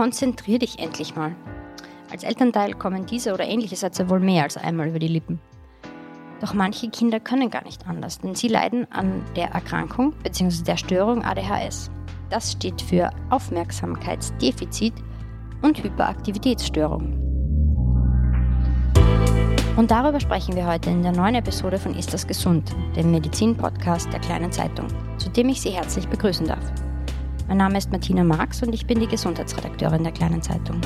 konzentrier dich endlich mal. Als Elternteil kommen diese oder ähnliche Sätze wohl mehr als einmal über die Lippen. Doch manche Kinder können gar nicht anders, denn sie leiden an der Erkrankung bzw. der Störung ADHS. Das steht für Aufmerksamkeitsdefizit und Hyperaktivitätsstörung. Und darüber sprechen wir heute in der neuen Episode von Ist das gesund, dem Medizin-Podcast der kleinen Zeitung, zu dem ich Sie herzlich begrüßen darf. Mein Name ist Martina Marx und ich bin die Gesundheitsredakteurin der kleinen Zeitung.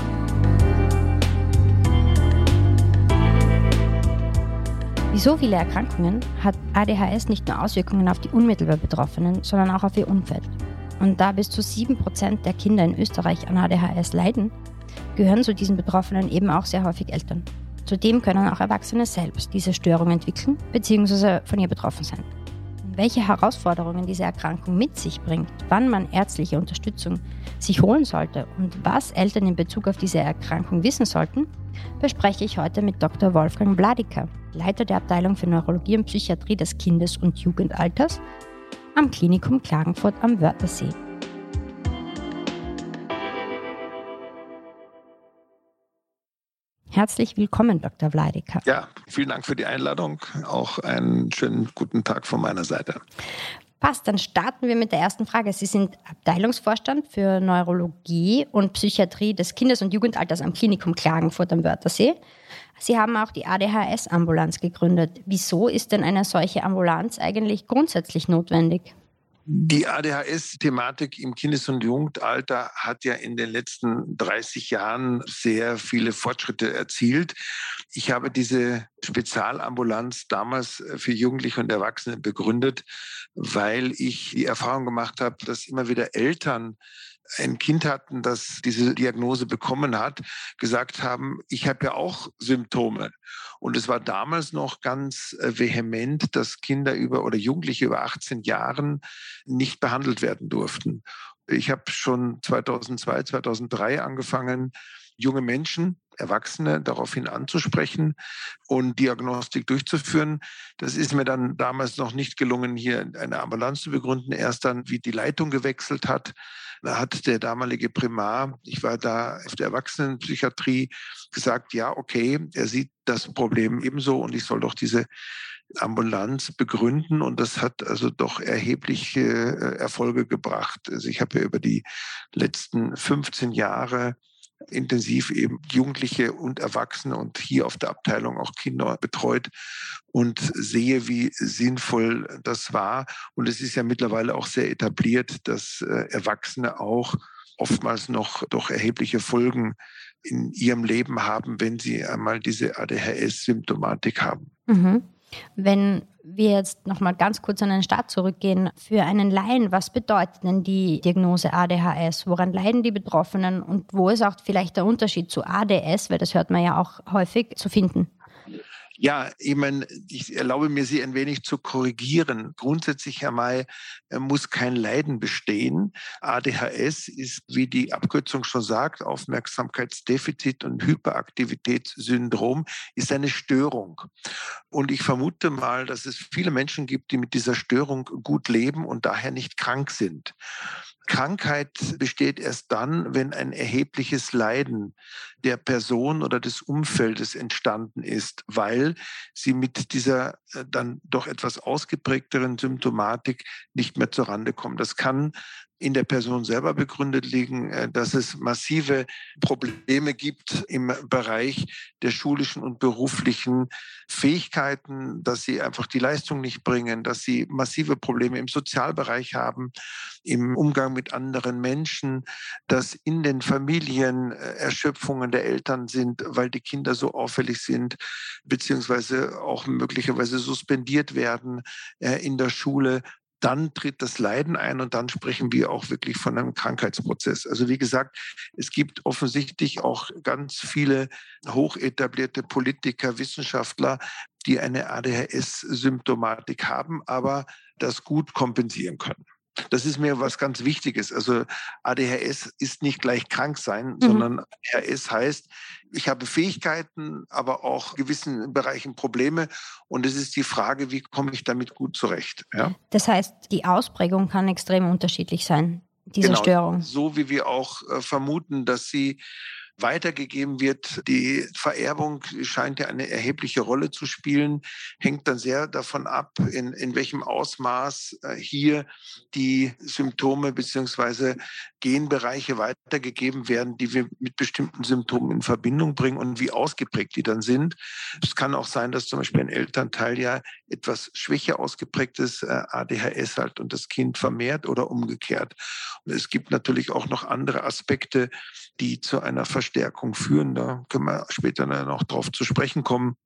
Wie so viele Erkrankungen hat ADHS nicht nur Auswirkungen auf die unmittelbar Betroffenen, sondern auch auf ihr Umfeld. Und da bis zu 7% der Kinder in Österreich an ADHS leiden, gehören zu diesen Betroffenen eben auch sehr häufig Eltern. Zudem können auch Erwachsene selbst diese Störung entwickeln bzw. von ihr betroffen sein. Welche Herausforderungen diese Erkrankung mit sich bringt, wann man ärztliche Unterstützung sich holen sollte und was Eltern in Bezug auf diese Erkrankung wissen sollten, bespreche ich heute mit Dr. Wolfgang Bladiker, Leiter der Abteilung für Neurologie und Psychiatrie des Kindes- und Jugendalters am Klinikum Klagenfurt am Wörthersee. Herzlich willkommen, Dr. Vladiker. Ja, vielen Dank für die Einladung. Auch einen schönen guten Tag von meiner Seite. Passt, dann starten wir mit der ersten Frage. Sie sind Abteilungsvorstand für Neurologie und Psychiatrie des Kindes- und Jugendalters am Klinikum Klagenfurt am Wörthersee. Sie haben auch die ADHS-Ambulanz gegründet. Wieso ist denn eine solche Ambulanz eigentlich grundsätzlich notwendig? Die ADHS-Thematik im Kindes- und Jugendalter hat ja in den letzten 30 Jahren sehr viele Fortschritte erzielt. Ich habe diese Spezialambulanz damals für Jugendliche und Erwachsene begründet, weil ich die Erfahrung gemacht habe, dass immer wieder Eltern ein Kind hatten, das diese Diagnose bekommen hat, gesagt haben, ich habe ja auch Symptome. Und es war damals noch ganz äh, vehement, dass Kinder über oder Jugendliche über 18 Jahren nicht behandelt werden durften. Ich habe schon 2002, 2003 angefangen, junge Menschen, Erwachsene daraufhin anzusprechen und Diagnostik durchzuführen. Das ist mir dann damals noch nicht gelungen, hier eine Ambulanz zu begründen. Erst dann, wie die Leitung gewechselt hat, da hat der damalige Primar, ich war da auf der Erwachsenenpsychiatrie, gesagt, ja, okay, er sieht das Problem ebenso und ich soll doch diese Ambulanz begründen und das hat also doch erhebliche äh, Erfolge gebracht. Also ich habe ja über die letzten 15 Jahre intensiv eben Jugendliche und Erwachsene und hier auf der Abteilung auch Kinder betreut und sehe, wie sinnvoll das war. Und es ist ja mittlerweile auch sehr etabliert, dass äh, Erwachsene auch oftmals noch doch erhebliche Folgen in ihrem Leben haben, wenn sie einmal diese ADHS-Symptomatik haben. Mhm. Wenn wir jetzt noch mal ganz kurz an den Start zurückgehen, für einen Laien, was bedeutet denn die Diagnose ADHS? Woran leiden die Betroffenen und wo ist auch vielleicht der Unterschied zu ADS, weil das hört man ja auch häufig zu finden? Ja, ich meine, ich erlaube mir, Sie ein wenig zu korrigieren. Grundsätzlich einmal äh, muss kein Leiden bestehen. ADHS ist, wie die Abkürzung schon sagt, Aufmerksamkeitsdefizit und Hyperaktivitätssyndrom, ist eine Störung. Und ich vermute mal, dass es viele Menschen gibt, die mit dieser Störung gut leben und daher nicht krank sind. Krankheit besteht erst dann, wenn ein erhebliches Leiden der Person oder des Umfeldes entstanden ist, weil sie mit dieser äh, dann doch etwas ausgeprägteren Symptomatik nicht mehr zurande kommen. Das kann in der Person selber begründet liegen, äh, dass es massive Probleme gibt im Bereich der schulischen und beruflichen Fähigkeiten, dass sie einfach die Leistung nicht bringen, dass sie massive Probleme im Sozialbereich haben, im Umgang mit anderen Menschen, dass in den Familien äh, Erschöpfungen der Eltern sind, weil die Kinder so auffällig sind, beziehungsweise auch möglicherweise suspendiert werden äh, in der Schule dann tritt das Leiden ein und dann sprechen wir auch wirklich von einem Krankheitsprozess. Also wie gesagt, es gibt offensichtlich auch ganz viele hochetablierte Politiker, Wissenschaftler, die eine ADHS-Symptomatik haben, aber das gut kompensieren können. Das ist mir was ganz Wichtiges. Also ADHS ist nicht gleich krank sein, mhm. sondern ADHS heißt, ich habe Fähigkeiten, aber auch gewissen Bereichen Probleme. Und es ist die Frage, wie komme ich damit gut zurecht. Ja? Das heißt, die Ausprägung kann extrem unterschiedlich sein. dieser genau, Störung. So wie wir auch äh, vermuten, dass sie weitergegeben wird. Die Vererbung scheint ja eine erhebliche Rolle zu spielen, hängt dann sehr davon ab, in, in welchem Ausmaß äh, hier die Symptome beziehungsweise Genbereiche weitergegeben werden, die wir mit bestimmten Symptomen in Verbindung bringen und wie ausgeprägt die dann sind. Es kann auch sein, dass zum Beispiel ein Elternteil ja etwas schwächer ausgeprägtes äh, ADHS hat und das Kind vermehrt oder umgekehrt. Und es gibt natürlich auch noch andere Aspekte, die zu einer Verstärkung führen. Da können wir später noch drauf zu sprechen kommen.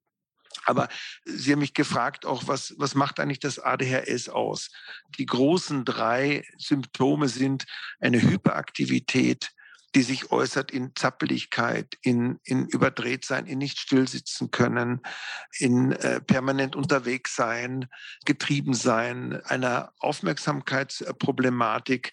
Aber Sie haben mich gefragt auch, was, was macht eigentlich das ADHS aus? Die großen drei Symptome sind eine Hyperaktivität, die sich äußert in Zappeligkeit, in, in Überdrehtsein, in nicht stillsitzen können, in äh, permanent unterwegs sein, getrieben sein, einer Aufmerksamkeitsproblematik,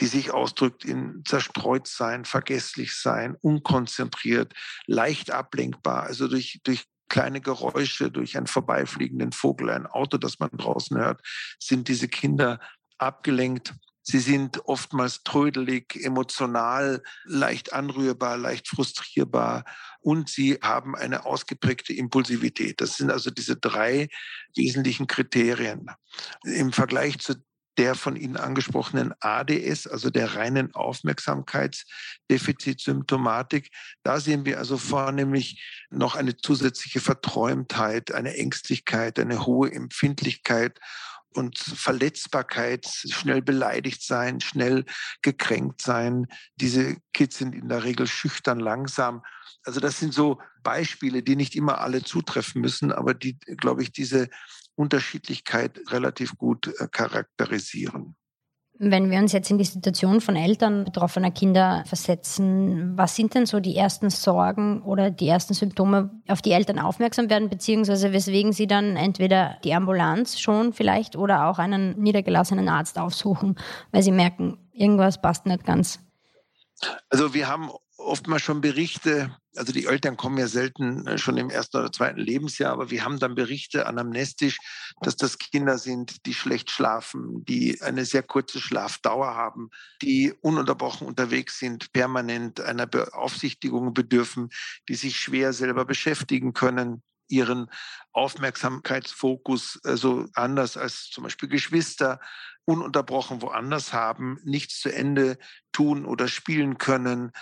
die sich ausdrückt in zerstreut sein, vergesslich sein, unkonzentriert, leicht ablenkbar, also durch, durch kleine Geräusche, durch einen vorbeifliegenden Vogel, ein Auto, das man draußen hört, sind diese Kinder abgelenkt. Sie sind oftmals trödelig, emotional, leicht anrührbar, leicht frustrierbar und sie haben eine ausgeprägte Impulsivität. Das sind also diese drei wesentlichen Kriterien. Im Vergleich zu der von Ihnen angesprochenen ADS, also der reinen Aufmerksamkeitsdefizitsymptomatik. Da sehen wir also vornehmlich noch eine zusätzliche Verträumtheit, eine Ängstlichkeit, eine hohe Empfindlichkeit und Verletzbarkeit, schnell beleidigt sein, schnell gekränkt sein. Diese Kids sind in der Regel schüchtern, langsam. Also das sind so Beispiele, die nicht immer alle zutreffen müssen, aber die, glaube ich, diese Unterschiedlichkeit relativ gut äh, charakterisieren. Wenn wir uns jetzt in die Situation von Eltern betroffener Kinder versetzen, was sind denn so die ersten Sorgen oder die ersten Symptome, auf die Eltern aufmerksam werden, beziehungsweise weswegen sie dann entweder die Ambulanz schon vielleicht oder auch einen niedergelassenen Arzt aufsuchen, weil sie merken, irgendwas passt nicht ganz? Also wir haben oftmals schon Berichte, also die Eltern kommen ja selten äh, schon im ersten oder zweiten Lebensjahr, aber wir haben dann Berichte anamnestisch, dass das Kinder sind, die schlecht schlafen, die eine sehr kurze Schlafdauer haben, die ununterbrochen unterwegs sind, permanent einer Beaufsichtigung bedürfen, die sich schwer selber beschäftigen können ihren Aufmerksamkeitsfokus also anders als zum Beispiel Geschwister ununterbrochen woanders haben, nichts zu Ende tun oder spielen können,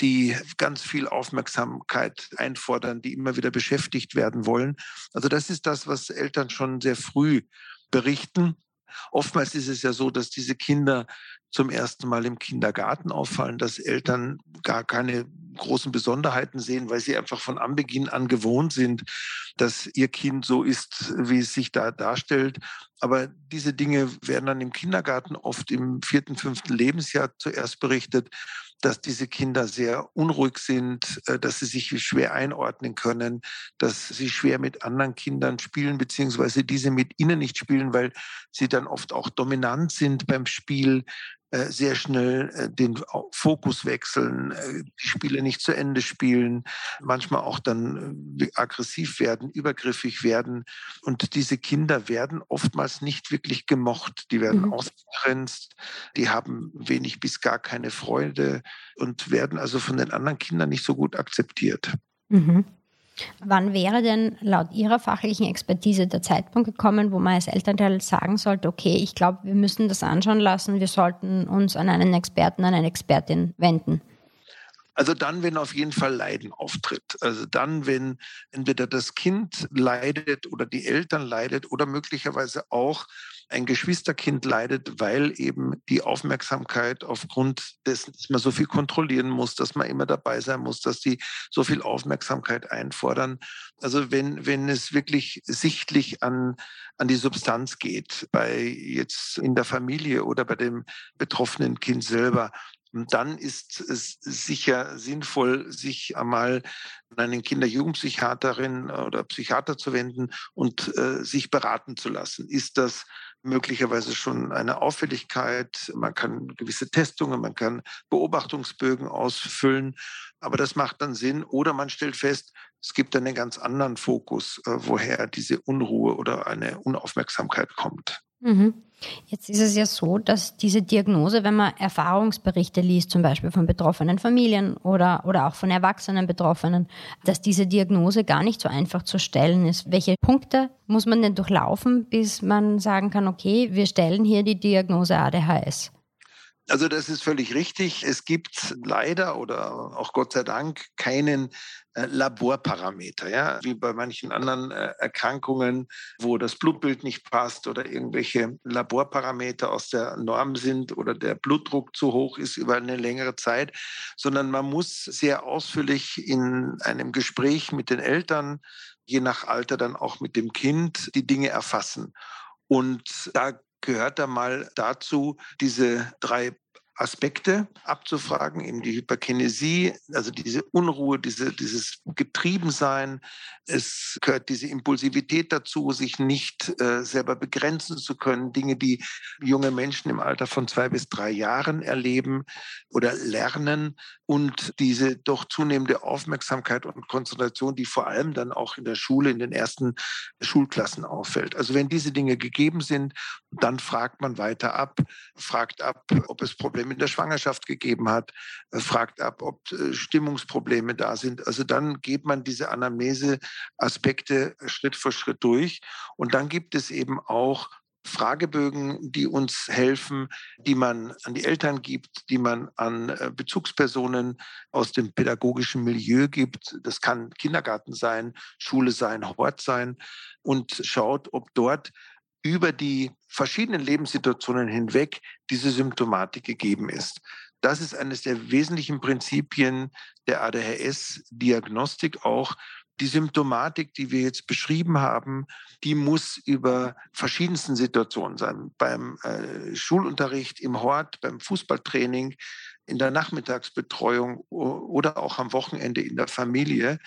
die ganz viel Aufmerksamkeit einfordern, die immer wieder beschäftigt werden wollen. Also das ist das, was Eltern schon sehr früh berichten. Oftmals ist es ja so, dass diese Kinder zum ersten Mal im Kindergarten auffallen, dass Eltern gar keine großen Besonderheiten sehen, weil sie einfach von Anbeginn an gewohnt sind, dass ihr Kind so ist, wie es sich da darstellt. Aber diese Dinge werden dann im Kindergarten oft im vierten, fünften Lebensjahr zuerst berichtet dass diese Kinder sehr unruhig sind, äh, dass sie sich schwer einordnen können, dass sie schwer mit anderen Kindern spielen, beziehungsweise diese mit ihnen nicht spielen, weil sie dann oft auch dominant sind beim Spiel, sehr schnell äh, den Fokus wechseln, äh, die Spiele nicht zu Ende spielen, manchmal auch dann aggressiv werden, übergriffig werden. Und diese Kinder werden oftmals nicht wirklich gemocht. Die werden mhm. ausgegrenzt, die haben wenig bis gar keine Freude und werden also von den anderen Kindern nicht so gut akzeptiert. Mhm. Wann wäre denn laut Ihrer fachlichen Expertise der Zeitpunkt gekommen, wo man als Elternteil sagen sollte, okay, ich glaube, wir müssen das anschauen lassen, wir sollten uns an einen Experten, an eine Expertin wenden? Also dann, wenn auf jeden Fall Leiden auftritt. Also dann, wenn entweder das Kind leidet oder die Eltern leidet oder möglicherweise auch ein Geschwisterkind leidet, weil eben die Aufmerksamkeit aufgrund dessen, dass man so viel kontrollieren muss, dass man immer dabei sein muss, dass die so viel Aufmerksamkeit einfordern. Also wenn, wenn es wirklich sichtlich an, an die Substanz geht, bei jetzt in der Familie oder bei dem betroffenen Kind selber, und dann ist es sicher sinnvoll, sich einmal an einen Kinder-Jugendpsychiaterin oder Psychiater zu wenden und äh, sich beraten zu lassen. Ist das möglicherweise schon eine Auffälligkeit. Man kann gewisse Testungen, man kann Beobachtungsbögen ausfüllen, aber das macht dann Sinn. Oder man stellt fest, es gibt einen ganz anderen Fokus, äh, woher diese Unruhe oder eine Unaufmerksamkeit kommt. Mhm. Jetzt ist es ja so, dass diese Diagnose, wenn man Erfahrungsberichte liest, zum Beispiel von betroffenen Familien oder, oder auch von erwachsenen Betroffenen, dass diese Diagnose gar nicht so einfach zu stellen ist. Welche Punkte muss man denn durchlaufen, bis man sagen kann, okay, wir stellen hier die Diagnose ADHS? Also das ist völlig richtig. Es gibt leider oder auch Gott sei Dank keinen äh, Laborparameter, ja, wie bei manchen anderen äh, Erkrankungen, wo das Blutbild nicht passt oder irgendwelche Laborparameter aus der Norm sind oder der Blutdruck zu hoch ist über eine längere Zeit, sondern man muss sehr ausführlich in einem Gespräch mit den Eltern, je nach Alter dann auch mit dem Kind, die Dinge erfassen. Und da gehört da mal dazu, diese drei Aspekte abzufragen, eben die Hyperkinesie, also diese Unruhe, diese, dieses Getriebensein. Es gehört diese Impulsivität dazu, sich nicht äh, selber begrenzen zu können. Dinge, die junge Menschen im Alter von zwei bis drei Jahren erleben oder lernen und diese doch zunehmende Aufmerksamkeit und Konzentration, die vor allem dann auch in der Schule, in den ersten Schulklassen auffällt. Also wenn diese Dinge gegeben sind, dann fragt man weiter ab, fragt ab, ob es Probleme in der Schwangerschaft gegeben hat, äh, fragt ab, ob äh, Stimmungsprobleme da sind. Also dann geht man diese Anamnese-Aspekte Schritt für Schritt durch. Und dann gibt es eben auch Fragebögen, die uns helfen, die man an die Eltern gibt, die man an äh, Bezugspersonen aus dem pädagogischen Milieu gibt. Das kann Kindergarten sein, Schule sein, Hort sein und schaut, ob dort über die verschiedenen Lebenssituationen hinweg diese Symptomatik gegeben ist. Das ist eines der wesentlichen Prinzipien der ADHS-Diagnostik auch. Die Symptomatik, die wir jetzt beschrieben haben, die muss über verschiedensten Situationen sein. Beim äh, Schulunterricht, im Hort, beim Fußballtraining, in der Nachmittagsbetreuung oder auch am Wochenende in der Familie.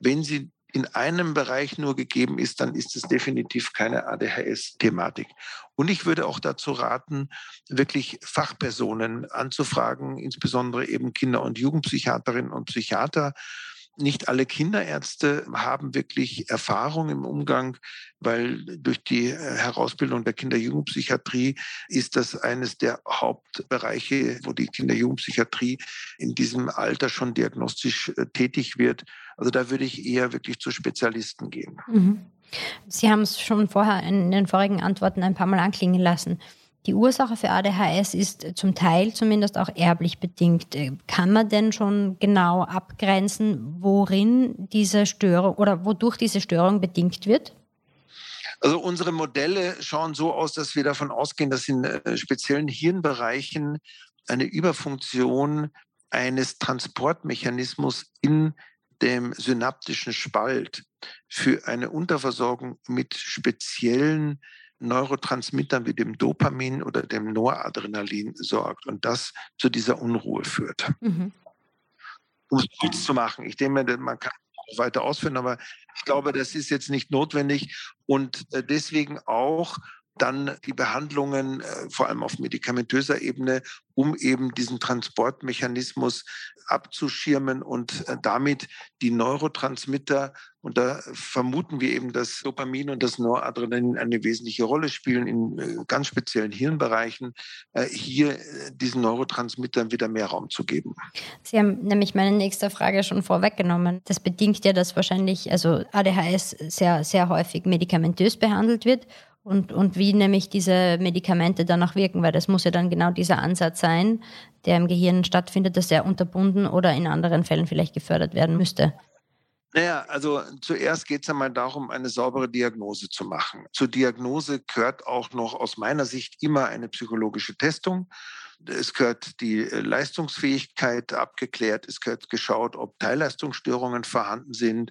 Wenn Sie in einem Bereich nur gegeben ist, dann ist es definitiv keine ADHS-Thematik. Und ich würde auch dazu raten, wirklich Fachpersonen anzufragen, insbesondere eben Kinder- und Jugendpsychiaterinnen und Psychiater, nicht alle Kinderärzte haben wirklich Erfahrung im Umgang, weil durch die äh, Herausbildung der Kinder-Jugendpsychiatrie ist das eines der Hauptbereiche, wo die Kinder-Jugendpsychiatrie in diesem Alter schon diagnostisch äh, tätig wird. Also da würde ich eher wirklich zu Spezialisten gehen. Mhm. Sie haben es schon vorher in den vorigen Antworten ein paar Mal anklingen lassen. Die Ursache für ADHS ist zum Teil zumindest auch erblich bedingt. Kann man denn schon genau abgrenzen, worin diese Störung oder wodurch diese Störung bedingt wird? Also unsere Modelle schauen so aus, dass wir davon ausgehen, dass in äh, speziellen Hirnbereichen eine Überfunktion eines Transportmechanismus in dem synaptischen Spalt für eine Unterversorgung mit speziellen Neurotransmittern wie dem Dopamin oder dem Noradrenalin sorgt und das zu dieser Unruhe führt. Mhm. Um es kurz zu machen, ich denke, man kann weiter ausführen, aber ich glaube, das ist jetzt nicht notwendig und äh, deswegen auch dann die Behandlungen, äh, vor allem auf medikamentöser Ebene, um eben diesen Transportmechanismus abzuschirmen und äh, damit die Neurotransmitter, und da vermuten wir eben, dass Dopamin und das Noradrenalin eine wesentliche Rolle spielen in äh, ganz speziellen Hirnbereichen, hier diesen Neurotransmittern wieder mehr Raum zu geben. Sie haben nämlich meine nächste Frage schon vorweggenommen. Das bedingt ja, dass wahrscheinlich also ADHS sehr, sehr häufig medikamentös behandelt wird und, und wie nämlich diese Medikamente danach wirken, weil das muss ja dann genau dieser Ansatz sein, der im Gehirn stattfindet, dass er unterbunden oder in anderen Fällen vielleicht gefördert werden müsste. Naja, also zuerst geht es einmal darum, eine saubere Diagnose zu machen. Zur Diagnose gehört auch noch aus meiner Sicht immer eine psychologische Testung. Es gehört die äh, Leistungsfähigkeit abgeklärt. Es gehört geschaut, ob Teilleistungsstörungen vorhanden sind.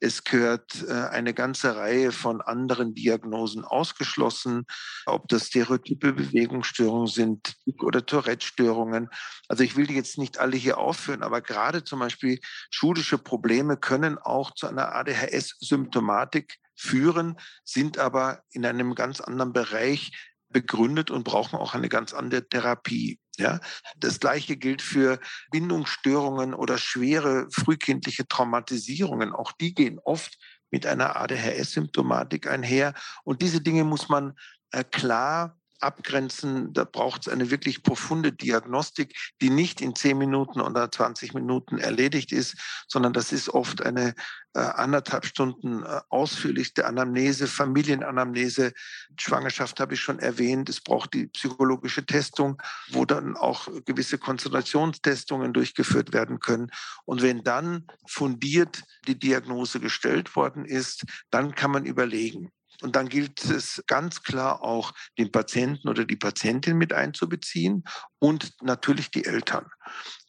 Es gehört äh, eine ganze Reihe von anderen Diagnosen ausgeschlossen, ob das stereotype Bewegungsstörungen sind oder Tourette-Störungen. Also ich will die jetzt nicht alle hier aufführen, aber gerade zum Beispiel schulische Probleme können auch zu einer ADHS-Symptomatik führen, sind aber in einem ganz anderen Bereich begründet und brauchen auch eine ganz andere Therapie. Ja, das gleiche gilt für Bindungsstörungen oder schwere frühkindliche Traumatisierungen. Auch die gehen oft mit einer ADHS-Symptomatik einher. Und diese Dinge muss man äh, klar abgrenzen. Da braucht es eine wirklich profunde Diagnostik, die nicht in 10 Minuten oder 20 Minuten erledigt ist, sondern das ist oft eine äh, anderthalb Stunden äh, ausführlichste Anamnese, Familienanamnese. Schwangerschaft habe ich schon erwähnt. Es braucht die psychologische Testung, wo dann auch gewisse Konzentrationstestungen durchgeführt werden können. Und wenn dann fundiert die Diagnose gestellt worden ist, dann kann man überlegen, und dann gilt es ganz klar auch, den Patienten oder die Patientin mit einzubeziehen und natürlich die Eltern.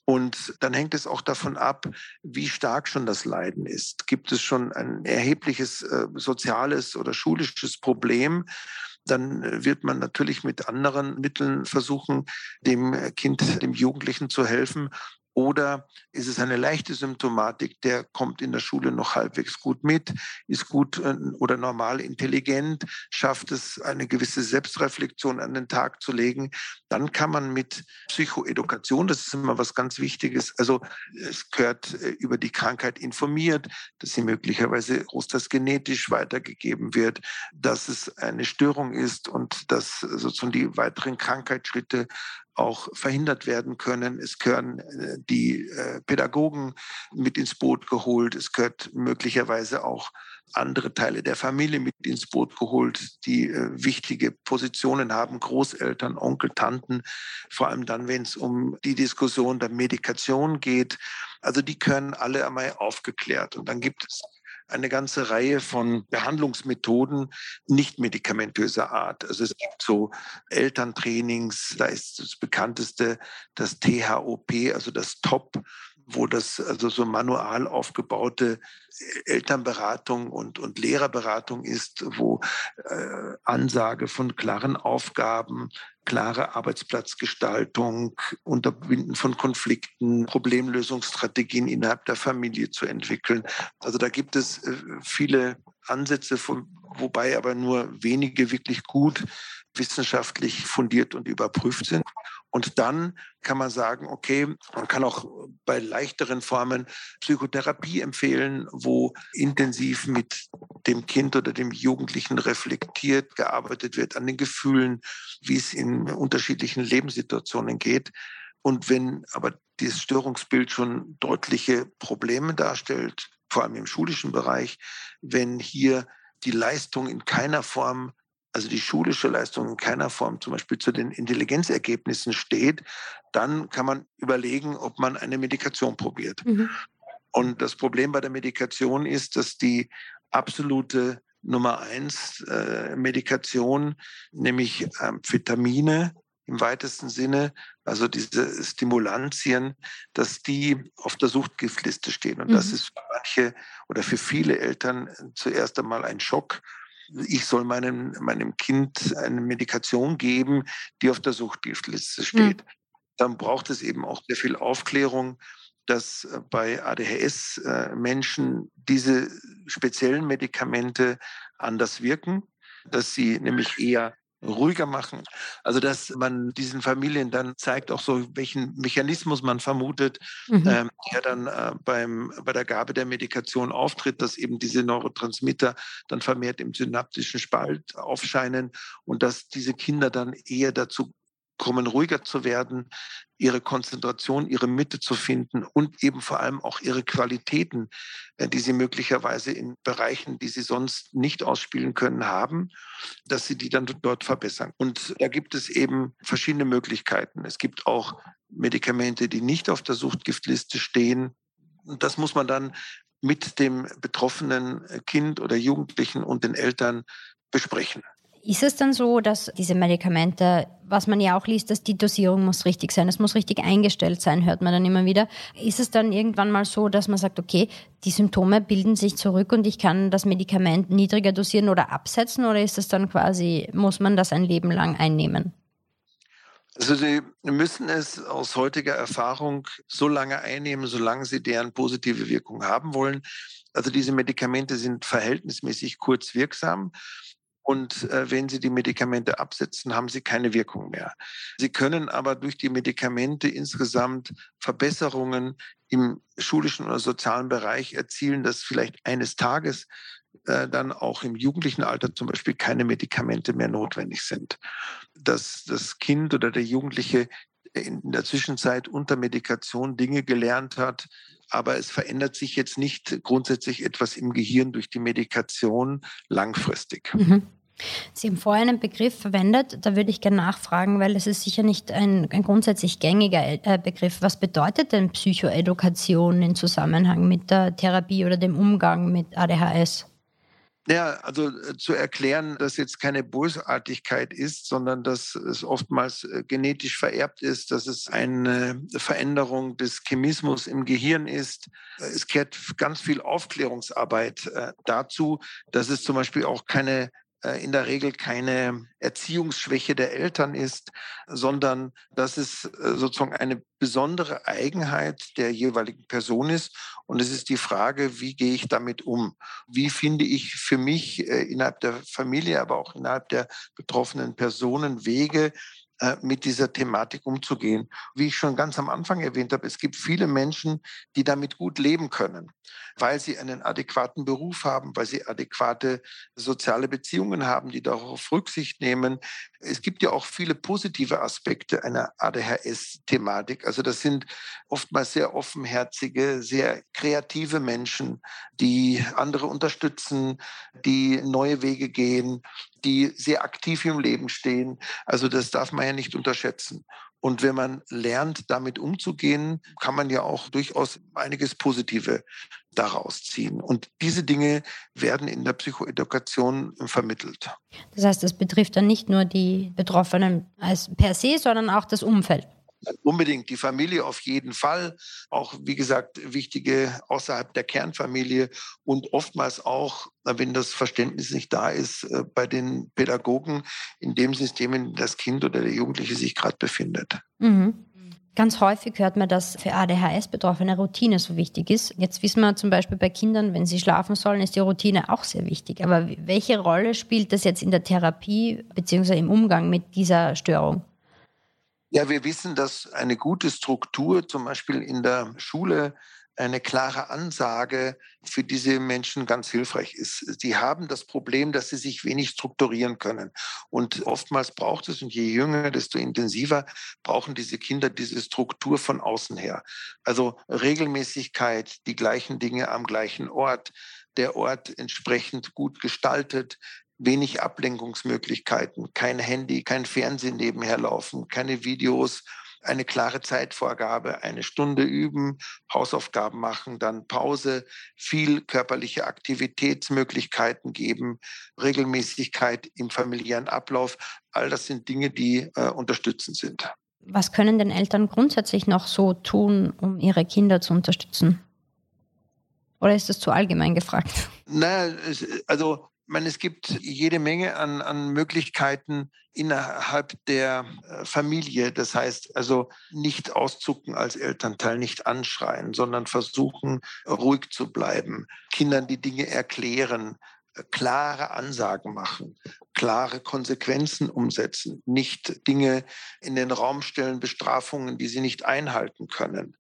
Und dann hängt es auch davon ab, wie stark schon das Leiden ist. Gibt es schon ein erhebliches äh, soziales oder schulisches Problem? dann wird man natürlich mit anderen Mitteln versuchen, dem Kind, dem Jugendlichen zu helfen. Oder ist es eine leichte Symptomatik, der kommt in der Schule noch halbwegs gut mit, ist gut äh, oder normal intelligent, schafft es, eine gewisse Selbstreflexion an den Tag zu legen, dann kann man mit Psychoedukation, das ist immer was ganz Wichtiges, also es gehört äh, über die Krankheit informiert, dass sie möglicherweise großteils genetisch weitergegeben wird, dass es eine Störung ist und dass sozusagen die weiteren Krankheitsschritte auch verhindert werden können. Es gehören äh, die äh, Pädagogen mit ins Boot geholt. Es gehört möglicherweise auch andere Teile der Familie mit ins Boot geholt, die äh, wichtige Positionen haben, Großeltern, Onkel, Tanten, vor allem dann, wenn es um die Diskussion der Medikation geht. Also die können alle einmal aufgeklärt. Und dann gibt es eine ganze Reihe von Behandlungsmethoden nicht medikamentöser Art. Also es gibt so Elterntrainings, da ist das bekannteste das THOP, also das TOP, wo das also so manual aufgebaute Elternberatung und, und Lehrerberatung ist, wo äh, Ansage von klaren Aufgaben, klare Arbeitsplatzgestaltung, Unterbinden von Konflikten, Problemlösungsstrategien innerhalb der Familie zu entwickeln. Also da gibt es äh, viele Ansätze, wobei aber nur wenige wirklich gut wissenschaftlich fundiert und überprüft sind. Und dann kann man sagen, okay, man kann auch bei leichteren Formen Psychotherapie empfehlen, wo intensiv mit dem Kind oder dem Jugendlichen reflektiert gearbeitet wird an den Gefühlen, wie es in unterschiedlichen Lebenssituationen geht. Und wenn aber dieses Störungsbild schon deutliche Probleme darstellt, vor allem im schulischen Bereich, wenn hier die Leistung in keiner Form also die schulische Leistung in keiner Form zum Beispiel zu den Intelligenzergebnissen steht, dann kann man überlegen, ob man eine Medikation probiert. Mhm. Und das Problem bei der Medikation ist, dass die absolute Nummer eins äh, Medikation, nämlich Amphetamine im weitesten Sinne, also diese Stimulantien, dass die auf der Suchtgiftliste stehen. Und mhm. das ist für manche oder für viele Eltern zuerst einmal ein Schock ich soll meinem, meinem Kind eine Medikation geben, die auf der Suchtgiftliste steht. Mhm. Dann braucht es eben auch sehr viel Aufklärung, dass äh, bei ADHS-Menschen äh, diese speziellen Medikamente anders wirken, dass sie nämlich eher ruhiger machen. Also dass man diesen Familien dann zeigt, auch so welchen Mechanismus man vermutet, mhm. ähm, der dann äh, beim, bei der Gabe der Medikation auftritt, dass eben diese Neurotransmitter dann vermehrt im synaptischen Spalt aufscheinen und dass diese Kinder dann eher dazu kommen, ruhiger zu werden, ihre Konzentration, ihre Mitte zu finden und eben vor allem auch ihre Qualitäten, äh, die sie möglicherweise in Bereichen, die sie sonst nicht ausspielen können, haben, dass sie die dann dort verbessern. Und da gibt es eben verschiedene Möglichkeiten. Es gibt auch Medikamente, die nicht auf der Suchtgiftliste stehen. Und das muss man dann mit dem betroffenen Kind oder Jugendlichen und den Eltern besprechen. Ist es dann so, dass diese Medikamente, was man ja auch liest, dass die Dosierung muss richtig sein, es muss richtig eingestellt sein, hört man dann immer wieder. Ist es dann irgendwann mal so, dass man sagt, okay, die Symptome bilden sich zurück und ich kann das Medikament niedriger dosieren oder absetzen oder ist es dann quasi, muss man das ein Leben lang einnehmen? Also Sie müssen es aus heutiger Erfahrung so lange einnehmen, solange Sie deren positive Wirkung haben wollen. Also diese Medikamente sind verhältnismäßig kurz wirksam. Und äh, wenn Sie die Medikamente absetzen, haben sie keine Wirkung mehr. Sie können aber durch die Medikamente insgesamt Verbesserungen im schulischen oder sozialen Bereich erzielen, dass vielleicht eines Tages äh, dann auch im jugendlichen Alter zum Beispiel keine Medikamente mehr notwendig sind. Dass das Kind oder der Jugendliche in der Zwischenzeit unter Medikation Dinge gelernt hat, aber es verändert sich jetzt nicht grundsätzlich etwas im Gehirn durch die Medikation langfristig. Mhm. Sie haben vorher einen Begriff verwendet, da würde ich gerne nachfragen, weil es ist sicher nicht ein, ein grundsätzlich gängiger äh, Begriff. Was bedeutet denn Psychoedukation im Zusammenhang mit der Therapie oder dem Umgang mit ADHS? Ja, also äh, zu erklären, dass jetzt keine Bösartigkeit ist, sondern dass es oftmals äh, genetisch vererbt ist, dass es eine Veränderung des Chemismus im Gehirn ist. Es kehrt ganz viel Aufklärungsarbeit dazu, dass es zum Beispiel auch keine äh, in der Regel keine Erziehungsschwäche der Eltern ist, sondern dass es äh, sozusagen eine besondere Eigenheit der jeweiligen Person ist. Und es ist die Frage, wie gehe ich damit um? Wie finde ich für mich äh, innerhalb der Familie, aber auch innerhalb der betroffenen Personen Wege, äh, mit dieser Thematik umzugehen. Wie ich schon ganz am Anfang erwähnt habe, es gibt viele Menschen, die damit gut leben können, weil sie einen adäquaten Beruf haben, weil sie adäquate soziale Beziehungen haben, die darauf Rücksicht nehmen. Es gibt ja auch viele positive Aspekte einer ADHS-Thematik. Also das sind oftmals sehr offenherzige, sehr kreative Menschen, die andere unterstützen, die neue Wege gehen, die sehr aktiv im Leben stehen. Also das darf man ja nicht unterschätzen. Und wenn man lernt, damit umzugehen, kann man ja auch durchaus einiges Positive daraus ziehen. Und diese Dinge werden in der Psychoedukation vermittelt. Das heißt, das betrifft dann nicht nur die Betroffenen als per se, sondern auch das Umfeld. Unbedingt die Familie auf jeden Fall. Auch, wie gesagt, wichtige außerhalb der Kernfamilie und oftmals auch, wenn das Verständnis nicht da ist, äh, bei den Pädagogen in dem System, in dem das Kind oder der Jugendliche sich gerade befindet. Mhm. Ganz häufig hört man, dass für ADHS-Betroffene Routine so wichtig ist. Jetzt wissen wir zum Beispiel bei Kindern, wenn sie schlafen sollen, ist die Routine auch sehr wichtig. Aber welche Rolle spielt das jetzt in der Therapie bzw. im Umgang mit dieser Störung? Ja, wir wissen, dass eine gute Struktur, zum Beispiel in der Schule, eine klare Ansage für diese Menschen ganz hilfreich ist. Sie haben das Problem, dass sie sich wenig strukturieren können. Und oftmals braucht es, und je jünger, desto intensiver, brauchen diese Kinder diese Struktur von außen her. Also Regelmäßigkeit, die gleichen Dinge am gleichen Ort, der Ort entsprechend gut gestaltet, wenig Ablenkungsmöglichkeiten, kein Handy, kein Fernsehen nebenher laufen, keine Videos, eine klare Zeitvorgabe, eine Stunde üben, Hausaufgaben machen, dann Pause, viel körperliche Aktivitätsmöglichkeiten geben, Regelmäßigkeit im familiären Ablauf. All das sind Dinge, die äh, unterstützend sind. Was können denn Eltern grundsätzlich noch so tun, um ihre Kinder zu unterstützen? Oder ist das zu allgemein gefragt? Naja, also meine, es gibt jede Menge an, an Möglichkeiten innerhalb der äh, Familie. Das heißt also nicht auszucken als Elternteil, nicht anschreien, sondern versuchen, ruhig zu bleiben, Kindern die Dinge erklären, äh, klare Ansagen machen, klare Konsequenzen umsetzen, nicht Dinge in den Raum stellen, Bestrafungen, die sie nicht einhalten können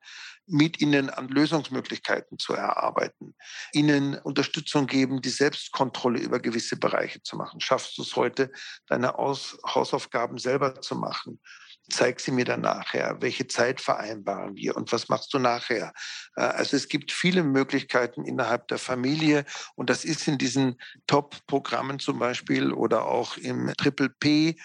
mit ihnen an Lösungsmöglichkeiten zu erarbeiten, ihnen Unterstützung geben, die Selbstkontrolle über gewisse Bereiche zu machen. Schaffst du es heute, deine Aus Hausaufgaben selber zu machen? Zeig sie mir dann nachher. Welche Zeit vereinbaren wir und was machst du nachher? Äh, also es gibt viele Möglichkeiten innerhalb der Familie und das ist in diesen Top-Programmen zum Beispiel oder auch im Triple P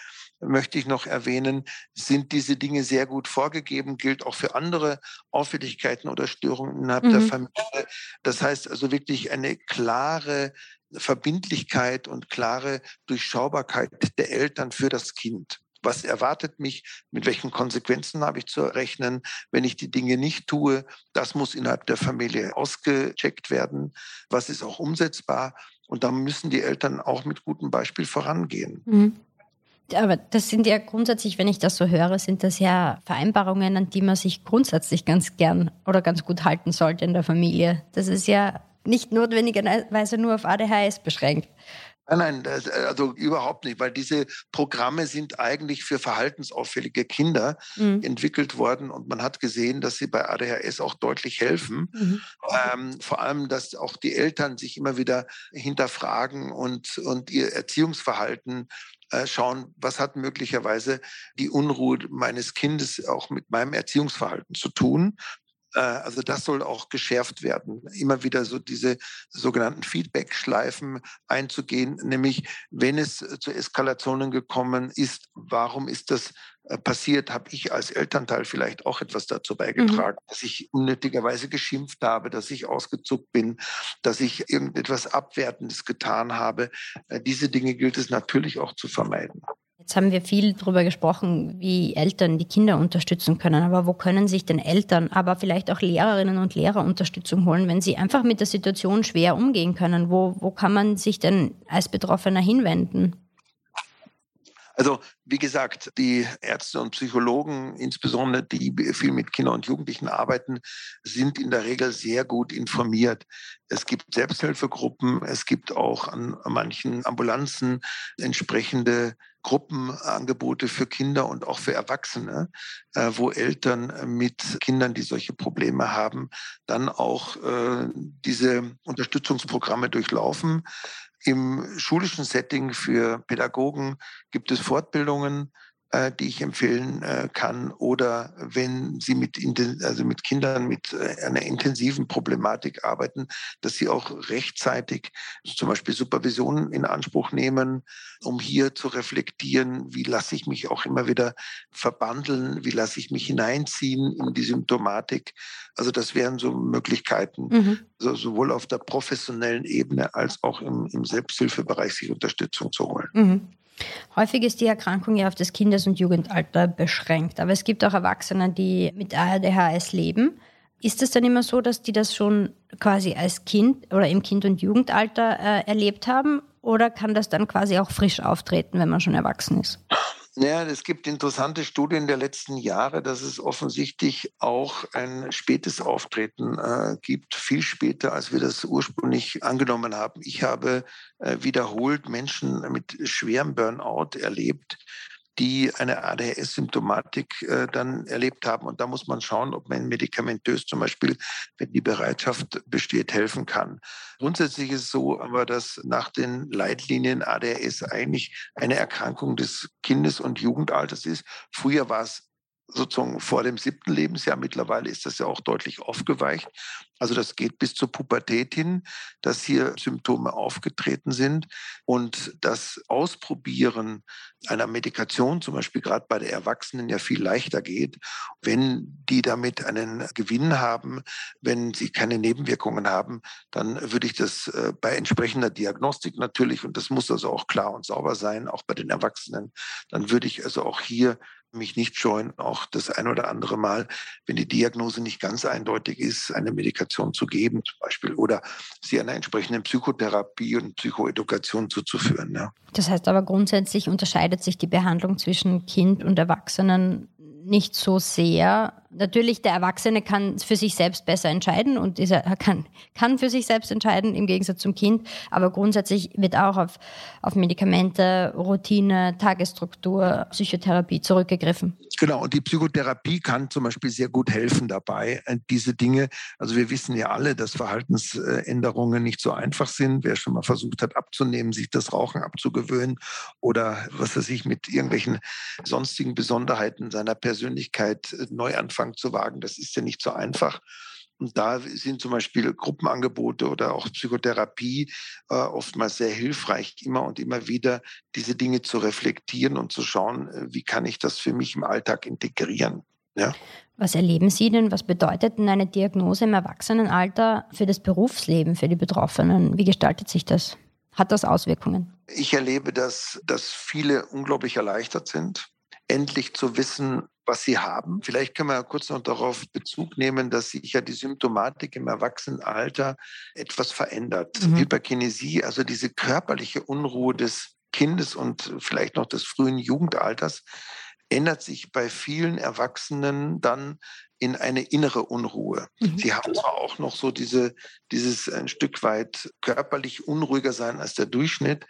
möchte ich noch erwähnen, sind diese Dinge sehr gut vorgegeben, gilt auch für andere Auffälligkeiten oder Störungen innerhalb mhm. der Familie. Das heißt also wirklich eine klare Verbindlichkeit und klare Durchschaubarkeit der Eltern für das Kind. Was erwartet mich? Mit welchen Konsequenzen habe ich zu rechnen, wenn ich die Dinge nicht tue? Das muss innerhalb der Familie ausgecheckt werden. Was ist auch umsetzbar? Und da müssen die Eltern auch mit gutem Beispiel vorangehen. Mhm. Aber das sind ja grundsätzlich, wenn ich das so höre, sind das ja Vereinbarungen, an die man sich grundsätzlich ganz gern oder ganz gut halten sollte in der Familie. Das ist ja nicht notwendigerweise nur auf ADHS beschränkt. Nein, nein, äh, also überhaupt nicht, weil diese Programme sind eigentlich für verhaltensauffällige Kinder mhm. entwickelt worden und man hat gesehen, dass sie bei ADHS auch deutlich helfen. Mhm. Ähm, vor allem, dass auch die Eltern sich immer wieder hinterfragen und, und ihr Erziehungsverhalten äh, schauen, was hat möglicherweise die Unruhe meines Kindes auch mit meinem Erziehungsverhalten zu tun. Äh, also das soll auch geschärft werden, immer wieder so diese sogenannten Feedback-Schleifen einzugehen, nämlich wenn es zu Eskalationen gekommen ist, warum ist das äh, passiert, habe ich als Elternteil vielleicht auch etwas dazu beigetragen, mhm. dass ich unnötigerweise geschimpft habe, dass ich ausgezuckt bin, dass ich irgendetwas Abwertendes getan habe. Äh, diese Dinge gilt es natürlich auch zu vermeiden. Jetzt haben wir viel darüber gesprochen, wie Eltern die Kinder unterstützen können. Aber wo können sich denn Eltern, aber vielleicht auch Lehrerinnen und Lehrer Unterstützung holen, wenn sie einfach mit der Situation schwer umgehen können? Wo, wo kann man sich denn als Betroffener hinwenden? Also wie gesagt, die Ärzte und Psychologen, insbesondere die viel mit Kindern und Jugendlichen arbeiten, sind in der Regel sehr gut informiert. Es gibt Selbsthilfegruppen, es gibt auch an manchen Ambulanzen entsprechende Gruppenangebote für Kinder und auch für Erwachsene, äh, wo Eltern mit Kindern, die solche Probleme haben, dann auch äh, diese Unterstützungsprogramme durchlaufen. Im schulischen Setting für Pädagogen gibt es Fortbildungen, äh, die ich empfehlen äh, kann. Oder wenn Sie mit, also mit Kindern mit äh, einer intensiven Problematik arbeiten, dass Sie auch rechtzeitig zum Beispiel Supervision in Anspruch nehmen, um hier zu reflektieren, wie lasse ich mich auch immer wieder verbandeln, wie lasse ich mich hineinziehen in die Symptomatik. Also das wären so Möglichkeiten, mhm. also sowohl auf der professionellen Ebene als auch im, im Selbsthilfebereich sich Unterstützung zu holen. Mhm. Häufig ist die Erkrankung ja auf das Kindes- und Jugendalter beschränkt, aber es gibt auch Erwachsene, die mit ADHS leben. Ist es dann immer so, dass die das schon quasi als Kind oder im Kind- und Jugendalter äh, erlebt haben? Oder kann das dann quasi auch frisch auftreten, wenn man schon erwachsen ist? Ja, es gibt interessante Studien der letzten Jahre, dass es offensichtlich auch ein spätes Auftreten äh, gibt, viel später, als wir das ursprünglich angenommen haben. Ich habe äh, wiederholt Menschen mit schwerem Burnout erlebt, die eine ADHS-Symptomatik äh, dann erlebt haben. Und da muss man schauen, ob man medikamentös zum Beispiel, wenn die Bereitschaft besteht, helfen kann. Grundsätzlich ist es so, aber dass nach den Leitlinien ADHS eigentlich eine Erkrankung des Kindes- und Jugendalters ist. Früher war es sozusagen vor dem siebten Lebensjahr. Mittlerweile ist das ja auch deutlich aufgeweicht. Also das geht bis zur Pubertät hin, dass hier Symptome aufgetreten sind und das Ausprobieren einer Medikation, zum Beispiel gerade bei der Erwachsenen, ja viel leichter geht, wenn die damit einen Gewinn haben, wenn sie keine Nebenwirkungen haben, dann würde ich das äh, bei entsprechender Diagnostik natürlich, und das muss also auch klar und sauber sein, auch bei den Erwachsenen, dann würde ich also auch hier mich nicht scheuen, auch das ein oder andere Mal, wenn die Diagnose nicht ganz eindeutig ist, eine Medikation zu geben, zum Beispiel, oder sie einer entsprechenden Psychotherapie und Psychoedukation zuzuführen. Ja. Das heißt aber grundsätzlich unterscheidet sich die Behandlung zwischen Kind und Erwachsenen nicht so sehr. Natürlich, der Erwachsene kann für sich selbst besser entscheiden und ist, kann, kann für sich selbst entscheiden im Gegensatz zum Kind. Aber grundsätzlich wird auch auf, auf Medikamente, Routine, Tagesstruktur, Psychotherapie zurückgegriffen. Genau, und die Psychotherapie kann zum Beispiel sehr gut helfen dabei, äh, diese Dinge. Also wir wissen ja alle, dass Verhaltensänderungen nicht so einfach sind. Wer schon mal versucht hat abzunehmen, sich das Rauchen abzugewöhnen oder was weiß ich, mit irgendwelchen sonstigen Besonderheiten seiner Persönlichkeit äh, Neuanfang zu wagen, das ist ja nicht so einfach. Und da sind zum Beispiel Gruppenangebote oder auch Psychotherapie äh, oftmals sehr hilfreich, immer und immer wieder diese Dinge zu reflektieren und zu schauen, äh, wie kann ich das für mich im Alltag integrieren. Ja. Was erleben Sie denn? Was bedeutet denn eine Diagnose im Erwachsenenalter für das Berufsleben, für die Betroffenen? Wie gestaltet sich das? Hat das Auswirkungen? Ich erlebe, dass, dass viele unglaublich erleichtert sind, endlich zu wissen, was sie haben. Vielleicht können wir kurz noch darauf Bezug nehmen, dass sich ja die Symptomatik im Erwachsenenalter etwas verändert. Mhm. Hyperkinesie, also diese körperliche Unruhe des Kindes und vielleicht noch des frühen Jugendalters, ändert sich bei vielen Erwachsenen dann in eine innere Unruhe. Mhm. Sie haben zwar auch noch so diese, dieses ein Stück weit körperlich unruhiger sein als der Durchschnitt,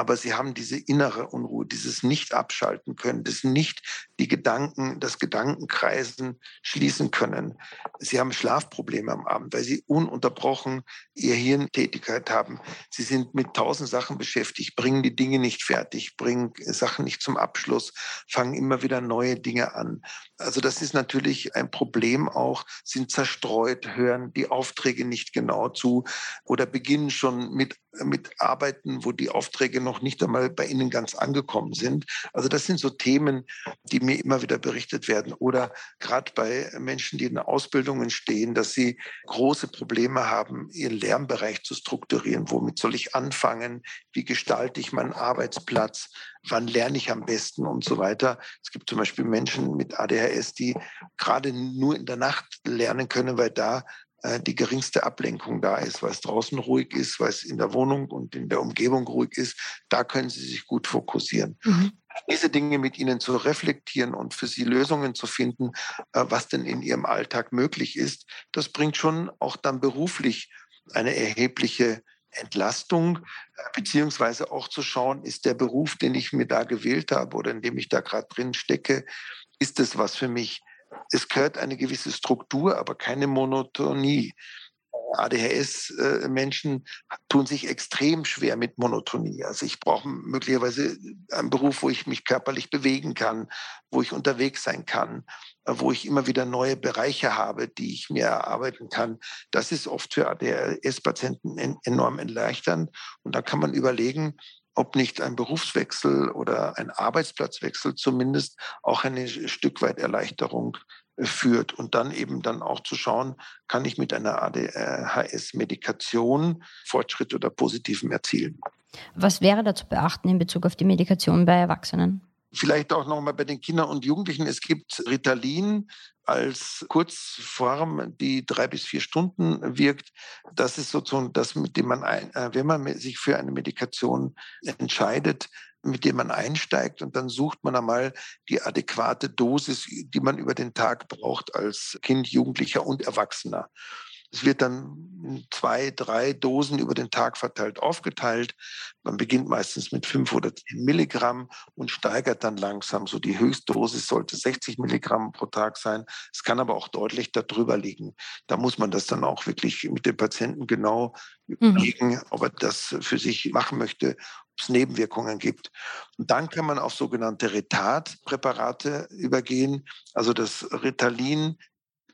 aber sie haben diese innere Unruhe, dieses nicht abschalten können, das nicht die Gedanken, das Gedankenkreisen schließen können. Sie haben Schlafprobleme am Abend, weil sie ununterbrochen ihr Hirntätigkeit haben. Sie sind mit tausend Sachen beschäftigt, bringen die Dinge nicht fertig, bringen Sachen nicht zum Abschluss, fangen immer wieder neue Dinge an. Also das ist natürlich ein Problem auch, sind zerstreut, hören die Aufträge nicht genau zu oder beginnen schon mit, mit Arbeiten, wo die Aufträge noch nicht einmal bei ihnen ganz angekommen sind. Also das sind so Themen, die mir immer wieder berichtet werden. Oder gerade bei Menschen, die in Ausbildungen stehen, dass sie große Probleme haben, ihren Lernbereich zu strukturieren. Womit soll ich anfangen? Wie gestalte ich meinen Arbeitsplatz? Wann lerne ich am besten und so weiter? Es gibt zum Beispiel Menschen mit ADHS, die gerade nur in der Nacht lernen können, weil da die geringste Ablenkung da ist, weil es draußen ruhig ist, weil es in der Wohnung und in der Umgebung ruhig ist. Da können Sie sich gut fokussieren. Mhm. Diese Dinge mit Ihnen zu reflektieren und für Sie Lösungen zu finden, äh, was denn in Ihrem Alltag möglich ist, das bringt schon auch dann beruflich eine erhebliche Entlastung, äh, beziehungsweise auch zu schauen, ist der Beruf, den ich mir da gewählt habe oder in dem ich da gerade drin stecke, ist es was für mich? Es gehört eine gewisse Struktur, aber keine Monotonie. ADHS-Menschen tun sich extrem schwer mit Monotonie. Also ich brauche möglicherweise einen Beruf, wo ich mich körperlich bewegen kann, wo ich unterwegs sein kann, wo ich immer wieder neue Bereiche habe, die ich mir erarbeiten kann. Das ist oft für ADHS-Patienten enorm erleichternd. Und da kann man überlegen, ob nicht ein Berufswechsel oder ein Arbeitsplatzwechsel zumindest auch eine Stück weit Erleichterung äh, führt und dann eben dann auch zu schauen, kann ich mit einer ADHS-Medikation Fortschritt oder Positiven erzielen. Was wäre da zu beachten in Bezug auf die Medikation bei Erwachsenen? Vielleicht auch nochmal bei den Kindern und Jugendlichen. Es gibt Ritalin als Kurzform, die drei bis vier Stunden wirkt. Das ist sozusagen das, mit dem man, ein, äh, wenn man sich für eine Medikation entscheidet, mit dem man einsteigt und dann sucht man einmal die adäquate Dosis, die man über den Tag braucht als Kind, Jugendlicher und Erwachsener. Es wird dann in zwei, drei Dosen über den Tag verteilt aufgeteilt. Man beginnt meistens mit fünf oder zehn Milligramm und steigert dann langsam. So die Höchstdosis sollte 60 Milligramm pro Tag sein. Es kann aber auch deutlich darüber liegen. Da muss man das dann auch wirklich mit dem Patienten genau mhm. überlegen, mhm. ob er das für sich machen möchte, es Nebenwirkungen gibt. Und dann kann man auf sogenannte Retard-Präparate übergehen. Also das Ritalin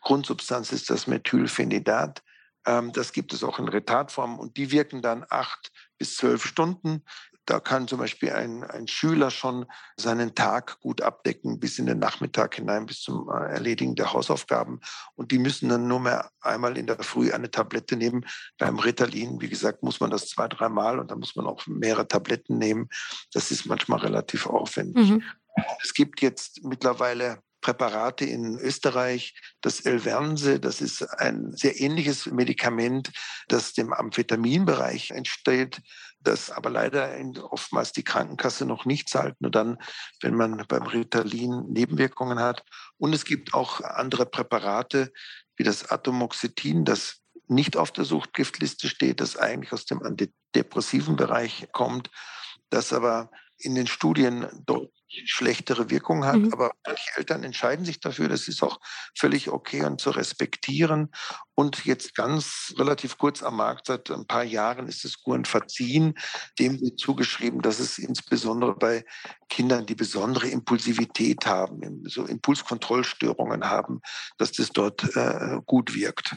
Grundsubstanz ist das Methylphenidat. Ähm, das gibt es auch in Retardform und die wirken dann acht bis zwölf Stunden. Da kann zum Beispiel ein, ein Schüler schon seinen Tag gut abdecken, bis in den Nachmittag hinein, bis zum äh, Erledigen der Hausaufgaben. Und die müssen dann nur mehr einmal in der Früh eine Tablette nehmen. Beim Ritalin, wie gesagt, muss man das zwei, dreimal und dann muss man auch mehrere Tabletten nehmen. Das ist manchmal relativ aufwendig. Mhm. Es gibt jetzt mittlerweile Präparate in Österreich, das Elvernse, das ist ein sehr ähnliches Medikament, das dem Amphetaminbereich entsteht, das aber leider oftmals die Krankenkasse noch nicht zahlt, nur dann, wenn man beim Ritalin Nebenwirkungen hat. Und es gibt auch andere Präparate, wie das Atomoxetin, das nicht auf der Suchtgiftliste steht, das eigentlich aus dem antidepressiven Bereich kommt, das aber in den Studien deutlich schlechtere Wirkung hat. Mhm. Aber manche Eltern entscheiden sich dafür. Das ist auch völlig okay und zu respektieren. Und jetzt ganz relativ kurz am Markt, seit ein paar Jahren ist es Guanfacin, dem wird zugeschrieben, dass es insbesondere bei Kindern, die besondere Impulsivität haben, so Impulskontrollstörungen haben, dass das dort äh, gut wirkt.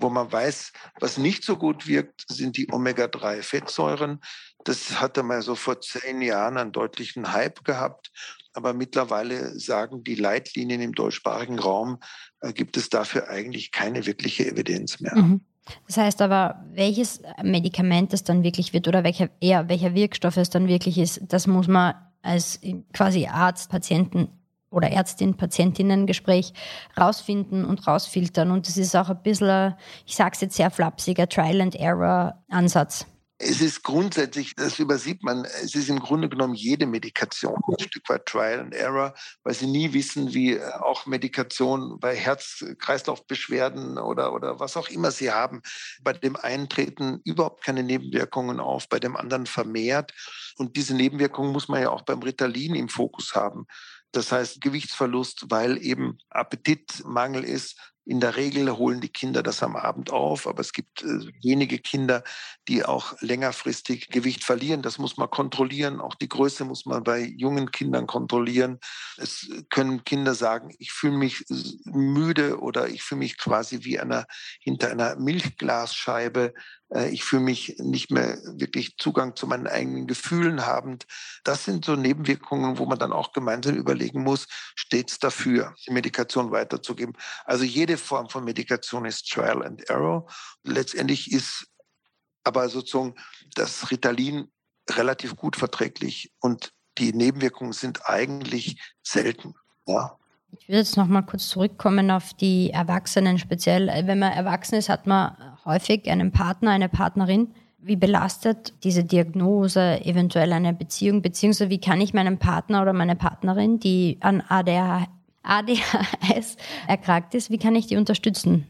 Wo man weiß, was nicht so gut wirkt, sind die Omega-3-Fettsäuren. Das hatte mal so vor zehn Jahren einen deutlichen Hype gehabt. Aber mittlerweile sagen die Leitlinien im deutschsprachigen Raum, äh, gibt es dafür eigentlich keine wirkliche Evidenz mehr. Mhm. Das heißt aber, welches Medikament es dann wirklich wird oder welcher, eher welcher Wirkstoff es dann wirklich ist, das muss man als quasi Arzt, Patienten oder Ärztin-Patientinnen-Gespräch rausfinden und rausfiltern. Und das ist auch ein bisschen, ich sage es jetzt sehr flapsiger Trial-and-Error-Ansatz. Es ist grundsätzlich, das übersieht man, es ist im Grunde genommen jede Medikation ein Stück weit Trial and Error, weil sie nie wissen, wie äh, auch Medikation bei Herz-Kreislauf-Beschwerden oder, oder was auch immer sie haben. Bei dem einen treten überhaupt keine Nebenwirkungen auf, bei dem anderen vermehrt. Und diese Nebenwirkungen muss man ja auch beim Ritalin im Fokus haben. Das heißt Gewichtsverlust, weil eben Appetitmangel ist, in der Regel holen die Kinder das am Abend auf, aber es gibt äh, wenige Kinder, die auch längerfristig Gewicht verlieren. Das muss man kontrollieren. Auch die Größe muss man bei jungen Kindern kontrollieren. Es können Kinder sagen, ich fühle mich müde oder ich fühle mich quasi wie einer, hinter einer Milchglasscheibe. Äh, ich fühle mich nicht mehr wirklich Zugang zu meinen eigenen Gefühlen habend. Das sind so Nebenwirkungen, wo man dann auch gemeinsam überlegen muss, stets dafür, die Medikation weiterzugeben. Also jede Form von Medikation ist Trial and Error. Letztendlich ist aber sozusagen das Ritalin relativ gut verträglich und die Nebenwirkungen sind eigentlich selten. Ja. Ich würde jetzt noch mal kurz zurückkommen auf die Erwachsenen speziell. Wenn man erwachsen ist, hat man häufig einen Partner, eine Partnerin. Wie belastet diese Diagnose eventuell eine Beziehung, beziehungsweise wie kann ich meinen Partner oder meine Partnerin, die an ADHS erkrankt ist, wie kann ich die unterstützen?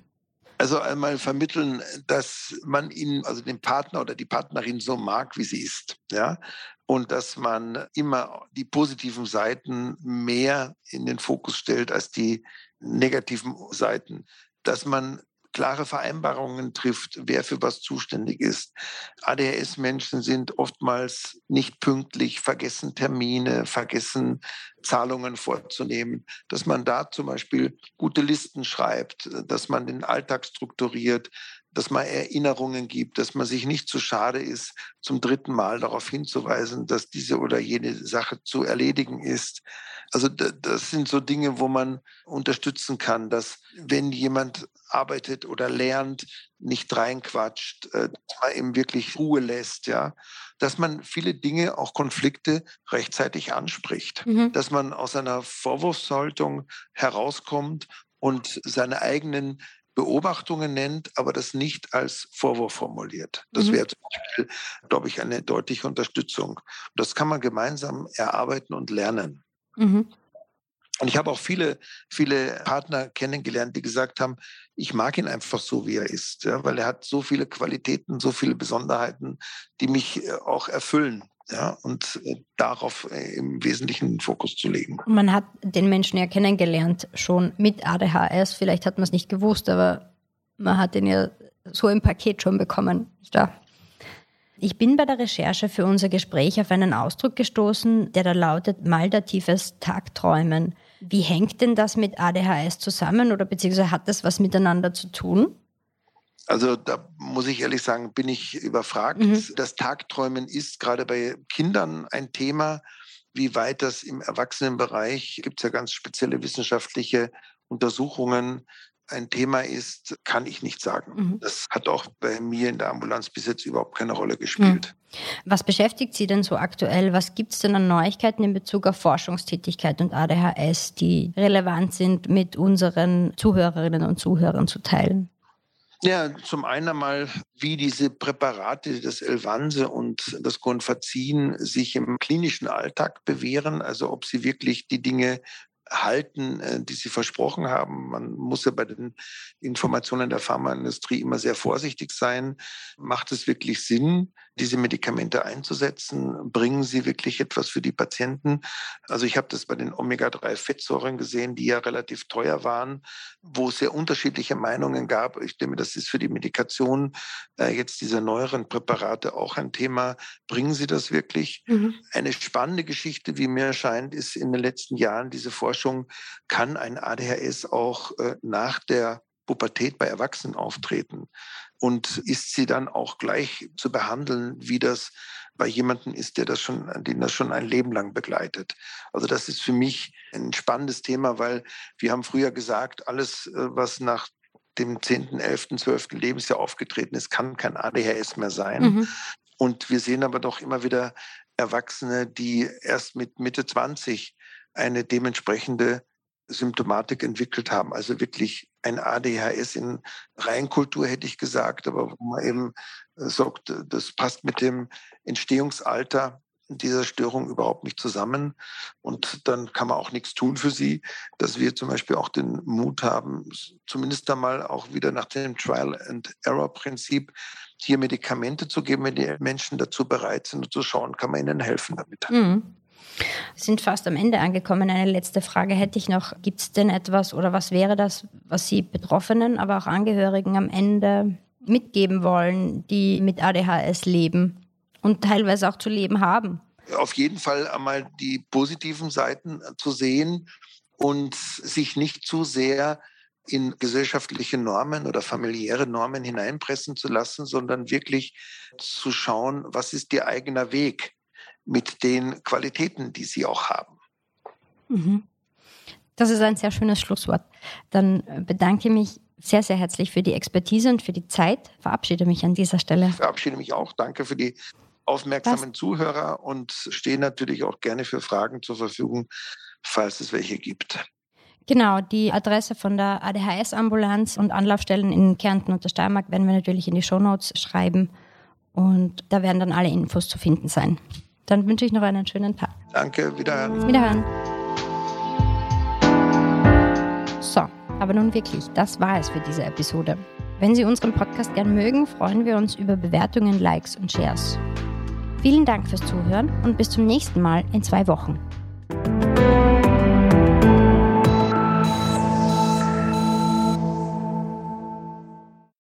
Also einmal vermitteln, dass man ihn, also den Partner oder die Partnerin so mag, wie sie ist, ja, und dass man immer die positiven Seiten mehr in den Fokus stellt als die negativen Seiten, dass man klare Vereinbarungen trifft, wer für was zuständig ist. ADHS-Menschen sind oftmals nicht pünktlich, vergessen Termine, vergessen Zahlungen vorzunehmen, dass man da zum Beispiel gute Listen schreibt, dass man den Alltag strukturiert, dass man Erinnerungen gibt, dass man sich nicht zu schade ist, zum dritten Mal darauf hinzuweisen, dass diese oder jene Sache zu erledigen ist. Also das sind so Dinge, wo man unterstützen kann, dass wenn jemand arbeitet oder lernt, nicht reinquatscht, äh, dass man ihm wirklich Ruhe lässt, ja, dass man viele Dinge, auch Konflikte rechtzeitig anspricht, mhm. dass man aus einer Vorwurfshaltung herauskommt und seine eigenen Beobachtungen nennt, aber das nicht als Vorwurf formuliert. Das mhm. wäre zum Beispiel, glaube ich, eine deutliche Unterstützung. Das kann man gemeinsam erarbeiten und lernen. Mhm. Und ich habe auch viele, viele Partner kennengelernt, die gesagt haben, ich mag ihn einfach so, wie er ist, ja, weil er hat so viele Qualitäten, so viele Besonderheiten, die mich äh, auch erfüllen. Ja, und äh, darauf äh, im Wesentlichen den Fokus zu legen. Man hat den Menschen ja kennengelernt, schon mit ADHS. Vielleicht hat man es nicht gewusst, aber man hat ihn ja so im Paket schon bekommen. Da. Ich bin bei der Recherche für unser Gespräch auf einen Ausdruck gestoßen, der da lautet maldatives Tagträumen. Wie hängt denn das mit ADHS zusammen oder beziehungsweise hat das was miteinander zu tun? Also da muss ich ehrlich sagen, bin ich überfragt. Mhm. Das Tagträumen ist gerade bei Kindern ein Thema. Wie weit das im Erwachsenenbereich, gibt es ja ganz spezielle wissenschaftliche Untersuchungen, ein Thema ist, kann ich nicht sagen. Mhm. Das hat auch bei mir in der Ambulanz bis jetzt überhaupt keine Rolle gespielt. Mhm. Was beschäftigt Sie denn so aktuell? Was gibt es denn an Neuigkeiten in Bezug auf Forschungstätigkeit und ADHS, die relevant sind, mit unseren Zuhörerinnen und Zuhörern zu teilen? Ja, zum einen einmal, wie diese Präparate, das Elvanse und das Gonfazin sich im klinischen Alltag bewähren, also ob sie wirklich die Dinge halten, äh, die sie versprochen haben. Man muss ja bei den Informationen der Pharmaindustrie immer sehr vorsichtig sein. Macht es wirklich Sinn, diese Medikamente einzusetzen? Bringen sie wirklich etwas für die Patienten? Also ich habe das bei den Omega-3-Fettsäuren gesehen, die ja relativ teuer waren, wo es sehr unterschiedliche Meinungen gab. Ich denke, das ist für die Medikation äh, jetzt diese neueren Präparate auch ein Thema. Bringen sie das wirklich? Mhm. Eine spannende Geschichte, wie mir erscheint, ist in den letzten Jahren diese Forschung, kann ein ADHS auch äh, nach der Pubertät bei Erwachsenen auftreten? Und ist sie dann auch gleich zu behandeln, wie das bei jemandem ist, der das schon, den das schon ein Leben lang begleitet? Also das ist für mich ein spannendes Thema, weil wir haben früher gesagt, alles, äh, was nach dem 10., 11., 12. Lebensjahr aufgetreten ist, kann kein ADHS mehr sein. Mhm. Und wir sehen aber doch immer wieder Erwachsene, die erst mit Mitte 20 eine dementsprechende Symptomatik entwickelt haben, also wirklich ein ADHS in Reinkultur, hätte ich gesagt, aber wo man eben äh, sagt, das passt mit dem Entstehungsalter dieser Störung überhaupt nicht zusammen. Und dann kann man auch nichts tun für sie, dass wir zum Beispiel auch den Mut haben, zumindest einmal auch wieder nach dem Trial-and-Error-Prinzip hier Medikamente zu geben, wenn die Menschen dazu bereit sind und zu schauen, kann man ihnen helfen damit. Mhm. Wir sind fast am Ende angekommen. Eine letzte Frage hätte ich noch. Gibt es denn etwas oder was wäre das, was Sie Betroffenen, aber auch Angehörigen am Ende mitgeben wollen, die mit ADHS leben? und teilweise auch zu leben haben. Auf jeden Fall einmal die positiven Seiten zu sehen und sich nicht zu sehr in gesellschaftliche Normen oder familiäre Normen hineinpressen zu lassen, sondern wirklich zu schauen, was ist ihr eigener Weg mit den Qualitäten, die sie auch haben. Mhm. Das ist ein sehr schönes Schlusswort. Dann bedanke ich mich sehr, sehr herzlich für die Expertise und für die Zeit. Verabschiede mich an dieser Stelle. Ich verabschiede mich auch. Danke für die aufmerksamen Was? Zuhörer und stehe natürlich auch gerne für Fragen zur Verfügung, falls es welche gibt. Genau, die Adresse von der ADHS-Ambulanz und Anlaufstellen in Kärnten und der Steiermark werden wir natürlich in die Shownotes schreiben und da werden dann alle Infos zu finden sein. Dann wünsche ich noch einen schönen Tag. Danke, wiederhören. Wiederhören. So, aber nun wirklich, das war es für diese Episode. Wenn Sie unseren Podcast gern mögen, freuen wir uns über Bewertungen, Likes und Shares. Vielen Dank fürs Zuhören und bis zum nächsten Mal in zwei Wochen.